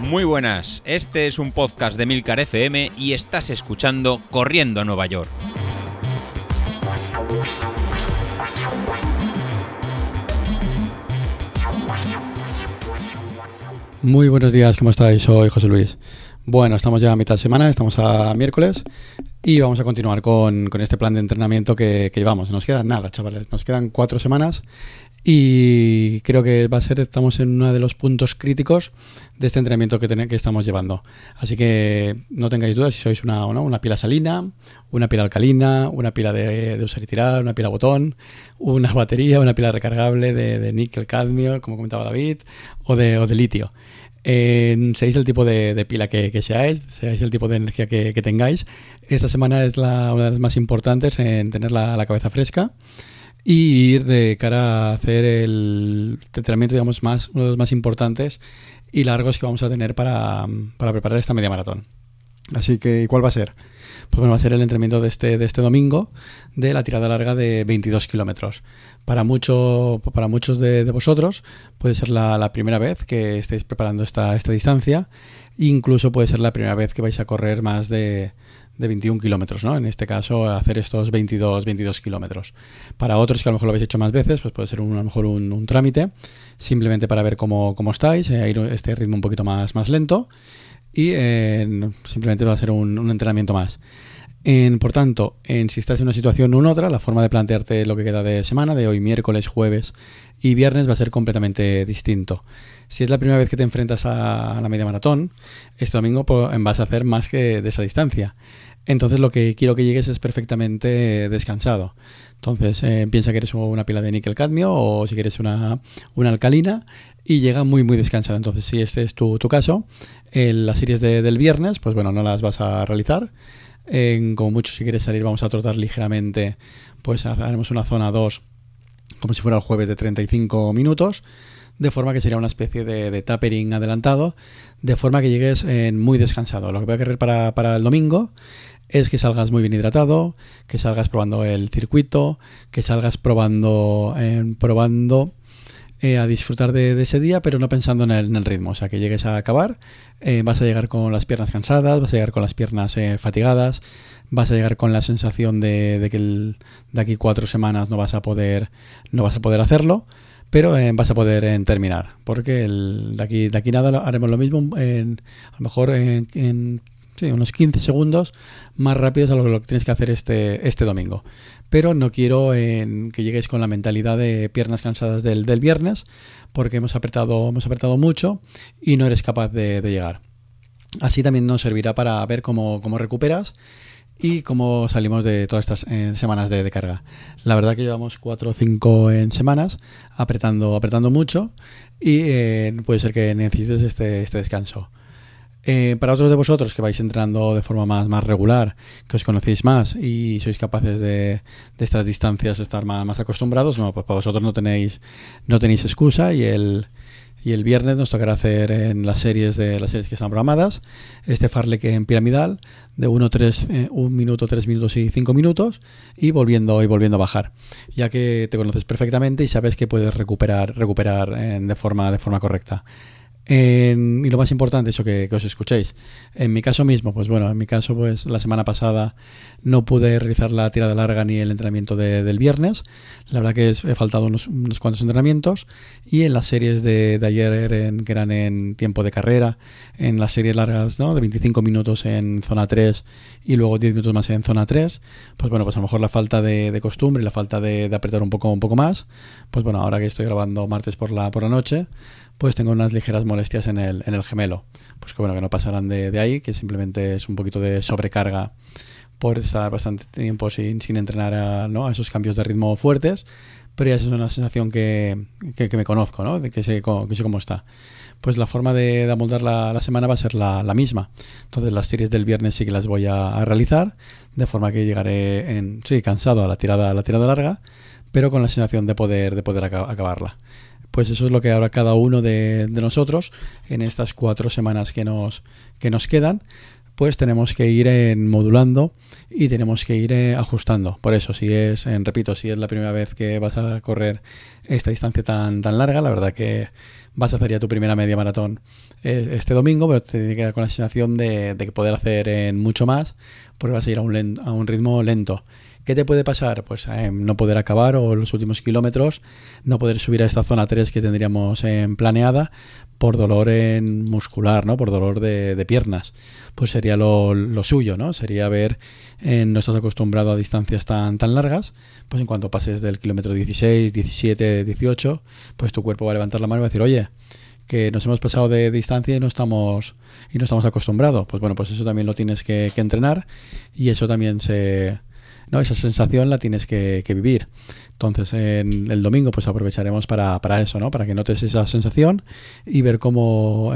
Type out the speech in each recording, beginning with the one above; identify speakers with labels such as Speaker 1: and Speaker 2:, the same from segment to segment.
Speaker 1: Muy buenas, este es un podcast de Milcar FM y estás escuchando Corriendo a Nueva York.
Speaker 2: Muy buenos días, ¿cómo estáis? Soy José Luis. Bueno, estamos ya a mitad de semana, estamos a miércoles y vamos a continuar con, este plan de entrenamiento que, que, llevamos. Nos queda nada, chavales, nos quedan cuatro semanas y creo que va a ser, estamos en uno de los puntos críticos de este entrenamiento que, que estamos llevando. Así que no tengáis dudas si sois una, una pila salina, una pila alcalina, una pila de, usar y tirar, una pila botón, una batería, una pila recargable de, níquel cadmio, como comentaba David, o de, o de litio. Eh, seáis el tipo de, pila que, seáis, seáis el tipo de energía que, tengáis. Esta semana es la, una de las más importantes en tener la cabeza fresca y ir de cara a hacer el entrenamiento, digamos, más, uno de los más importantes y largos que vamos a tener para, preparar esta media maratón. Así que, ¿cuál va a ser? Pues bueno, va a ser el entrenamiento de este, de este domingo de la tirada larga de 22 kilómetros. Para, mucho, para muchos de, vosotros puede ser la, primera vez que estéis preparando esta, esta distancia. Incluso puede ser la primera vez que vais a correr más de, de 21 kilómetros, ¿no? En este caso, hacer estos 22, 22 kilómetros. Para otros que a lo mejor lo habéis hecho más veces, pues puede ser un, a lo mejor un, trámite, simplemente para ver cómo, cómo estáis, eh, ir este ritmo un poquito más, más lento y eh, simplemente va a ser un, entrenamiento más. En, por tanto, en, si estás en una situación u otra, la forma de plantearte lo que queda de semana, de hoy miércoles, jueves y viernes, va a ser completamente distinto. Si es la primera vez que te enfrentas a, la media maratón, este domingo pues, vas a hacer más que de esa distancia. Entonces lo que quiero que llegues es perfectamente descansado. Entonces eh, piensa que eres una pila de níquel cadmio o si quieres una, una alcalina y llega muy muy descansado. Entonces si este es tu, caso, en las series del viernes, pues bueno, no las vas a realizar. Como mucho si quieres salir vamos a trotar ligeramente, pues haremos una zona 2 como si fuera el jueves de 35 minutos de forma que sería una especie de, tapering adelantado, de forma que llegues muy descansado. Lo que voy a querer para, para el domingo es que salgas muy bien hidratado, que salgas probando el circuito, que salgas probando, eh, probando eh, a disfrutar de, ese día, pero no pensando en el, ritmo. O sea, que llegues a acabar, eh, vas a llegar con las piernas cansadas, vas a llegar con las piernas fatigadas, vas a llegar con la sensación de, que de aquí cuatro semanas no vas a poder, no vas a poder hacerlo. Pero vas a poder terminar, porque el, de, aquí, de aquí nada haremos lo mismo, en, a lo mejor en sí, unos 15 segundos más rápidos a lo que tienes que hacer este, este domingo. Pero no quiero que lleguéis con la mentalidad de piernas cansadas del, viernes, porque hemos apretado, hemos apretado mucho y no eres capaz de, llegar. Así también nos servirá para ver cómo, recuperas y cómo salimos de todas estas eh, semanas de, carga. La verdad que llevamos 4 o 5 en semanas apretando, apretando mucho y eh, puede ser que necesites este, este descanso. Eh, para otros de vosotros que vais entrenando de forma más, más regular, que os conocéis más y sois capaces de, estas distancias estar más, más acostumbrados, bueno, pues para vosotros no tenéis, no tenéis excusa y el, y el viernes nos tocará hacer en las series de las series que están programadas este farlek en piramidal de 1 3 1 minuto, 3 minutos y 5 minutos y volviendo y volviendo a bajar, ya que te conoces perfectamente y sabes que puedes recuperar recuperar eh, de forma de forma correcta y lo más importante, eso que, os escuchéis. En mi caso mismo, pues bueno, en mi caso, pues la semana pasada no pude realizar la tirada larga ni el entrenamiento del viernes. La verdad que he faltado unos, cuantos entrenamientos. Y en las series de, ayer, que eran en tiempo de carrera, en las series largas ¿no? de 25 minutos en zona 3 y luego 10 minutos más en zona 3, pues bueno, pues a lo mejor la falta de, costumbre y la falta de, de, apretar un poco, un poco más, pues bueno, ahora que estoy grabando martes por la, por la noche, pues tengo unas ligeras molestias en el, en el gemelo. Pues que bueno, que no pasarán de, de ahí, que simplemente es un poquito de sobrecarga por estar bastante tiempo sin, sin entrenar a, ¿no? a esos cambios de ritmo fuertes, pero ya es una sensación que, que, me conozco, ¿no? de que sé, que sé cómo está. Pues la forma de, de amoldar la, la, semana va a ser la, la, misma. Entonces las series del viernes sí que las voy a, a, realizar, de forma que llegaré en, sí, cansado a la tirada, a la tirada larga, pero con la sensación de poder, de poder acabarla pues eso es lo que hará cada uno de, nosotros en estas cuatro semanas que nos, que nos quedan pues tenemos que ir en modulando y tenemos que ir eh, ajustando. Por eso, si es, en, repito, si es la primera vez que vas a correr esta distancia tan, tan larga, la verdad que vas a hacer ya tu primera media maratón eh, este domingo, pero te tiene que dar con la sensación de, de, poder hacer en mucho más, porque vas a ir a un, a un ritmo lento. ¿Qué te puede pasar? Pues eh, no poder acabar o los últimos kilómetros, no poder subir a esta zona 3 que tendríamos en planeada por dolor en muscular, ¿no? Por dolor de, piernas. Pues sería lo, suyo, ¿no? Sería ver, eh, no estás acostumbrado a distancias tan, tan largas, pues en cuanto pases del kilómetro 16, 17, 18, pues tu cuerpo va a levantar la mano y va a decir, oye, que nos hemos pasado de distancia y no estamos y no estamos acostumbrados. Pues bueno, pues eso también lo tienes que entrenar y eso también se, ¿no? Esa sensación la tienes que, vivir. Entonces, en el domingo, pues aprovecharemos para, eso, ¿no? Para que notes esa sensación y ver cómo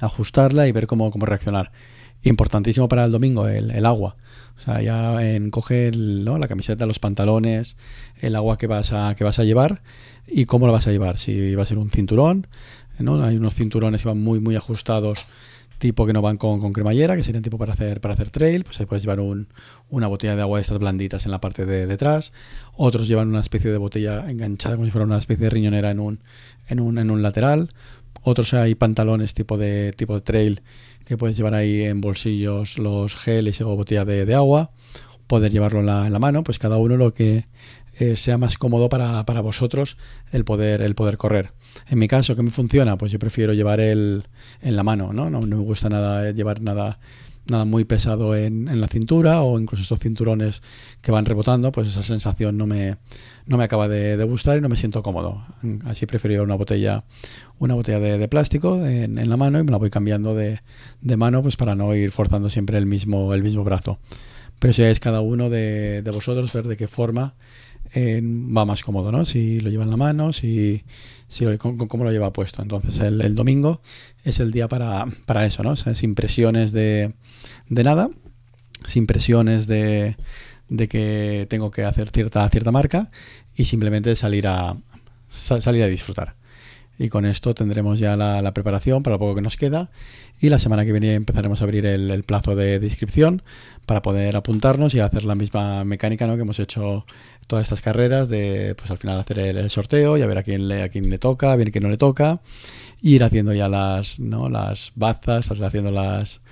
Speaker 2: ajustarla y ver cómo, cómo reaccionar. Importantísimo para el domingo, el, agua. O sea, ya en coge la camiseta, los pantalones, el agua que vas a, que vas a llevar y cómo lo vas a llevar. Si va a ser un cinturón, ¿no? Hay unos cinturones que van muy, muy ajustados tipo que no van con, con, cremallera, que serían tipo para hacer, para hacer trail, pues ahí puedes llevar un, una botella de agua de estas blanditas en la parte de detrás. Otros llevan una especie de botella enganchada como si fuera una especie de riñonera en un, en un, en un lateral. Otros hay pantalones tipo de, tipo de trail que puedes llevar ahí en bolsillos los geles o botella de, de agua. Poder llevarlo en la, en la, mano, pues cada uno lo que eh, sea más cómodo para, para, vosotros el poder, el poder correr. En mi caso, ¿qué me funciona? Pues yo prefiero llevar el en la mano, ¿no? No, no me gusta nada llevar nada nada muy pesado en, en, la cintura o incluso estos cinturones que van rebotando, pues esa sensación no me, no me acaba de, gustar y no me siento cómodo. Así prefiero una botella, una botella de, de plástico en, en, la mano y me la voy cambiando de, de, mano pues para no ir forzando siempre el mismo, el mismo brazo. Pero si es cada uno de, de vosotros ver de qué forma va más cómodo, ¿no? Si lo lleva en la mano, si, si lo, cómo, lo lleva puesto. Entonces el, el, domingo es el día para, para eso, ¿no? sin presiones de, de nada, sin presiones de, de, que tengo que hacer cierta, cierta marca y simplemente salir a, salir a disfrutar. Y con esto tendremos ya la, preparación para lo poco que nos queda. Y la semana que viene empezaremos a abrir el, plazo de inscripción para poder apuntarnos y hacer la misma mecánica ¿no? que hemos hecho todas estas carreras de pues al final hacer el, sorteo y a ver a quién le, a quién le toca, a ver quién no le toca, ir haciendo ya las, ¿no? las bazas, haciendo las,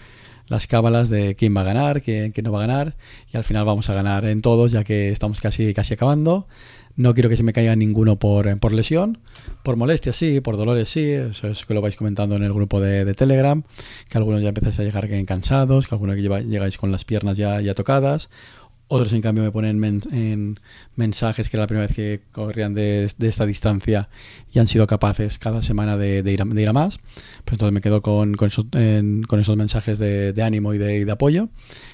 Speaker 2: las cábalas de quién va a ganar, quién, quién, no va a ganar, y al final vamos a ganar en todos, ya que estamos casi, casi acabando. No quiero que se me caiga ninguno por, por lesión, por molestias sí, por dolores sí, eso es que lo vais comentando en el grupo de, de Telegram, que algunos ya empezáis a llegar cansados, que algunos que llegáis con las piernas ya, ya tocadas, otros, en cambio, me ponen en mensajes que era la primera vez que corrían de, esta distancia y han sido capaces cada semana de, ir, a, de ir, a, más. Pues entonces me quedo con, con, esos mensajes de, ánimo y de, apoyo,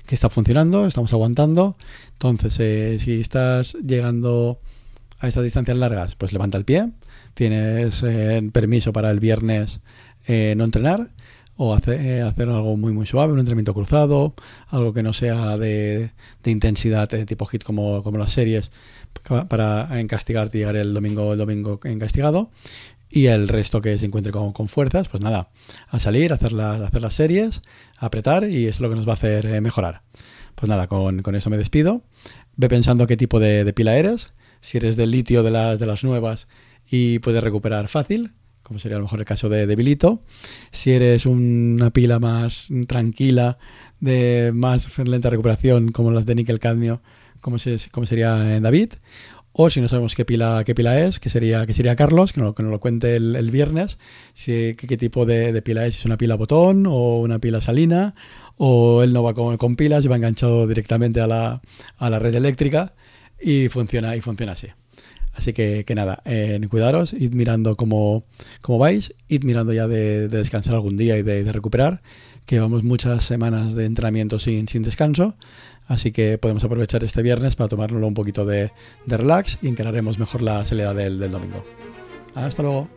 Speaker 2: que está funcionando, estamos aguantando. Entonces, eh, si estás llegando a estas distancias largas, pues levanta el pie. Tienes eh, permiso para el viernes eh, no entrenar o hacer, eh, hacer algo muy muy suave, un entrenamiento cruzado, algo que no sea de, de intensidad de tipo hit como, como las series para encastigarte y llegar el domingo el domingo encastigado y el resto que se encuentre con, con fuerzas, pues nada, a salir, a hacer, la, hacer las series, a apretar y es lo que nos va a hacer mejorar. Pues nada, con, con, eso me despido. Ve pensando qué tipo de, de pila eres, si eres del litio de las, de las nuevas y puedes recuperar fácil, como sería a lo mejor el caso de Debilito. Si eres una pila más tranquila, de más lenta recuperación, como las de níquel cadmio, como, como sería David. O si no sabemos qué pila, qué pila es, que sería, que sería Carlos, que nos, lo cuente el, viernes, si, qué, qué tipo de, de, pila es, si es una pila botón o una pila salina, o él no va con, con pilas y va enganchado directamente a la, a la red eléctrica y funciona, y funciona así. Así que, que nada, eh, cuidaros, id mirando cómo, cómo vais, id mirando ya de, de descansar algún día y de, recuperar, que llevamos muchas semanas de entrenamiento sin, sin descanso, así que podemos aprovechar este viernes para tomárnoslo un poquito de, de relax y encararemos mejor la salida del domingo. Hasta luego.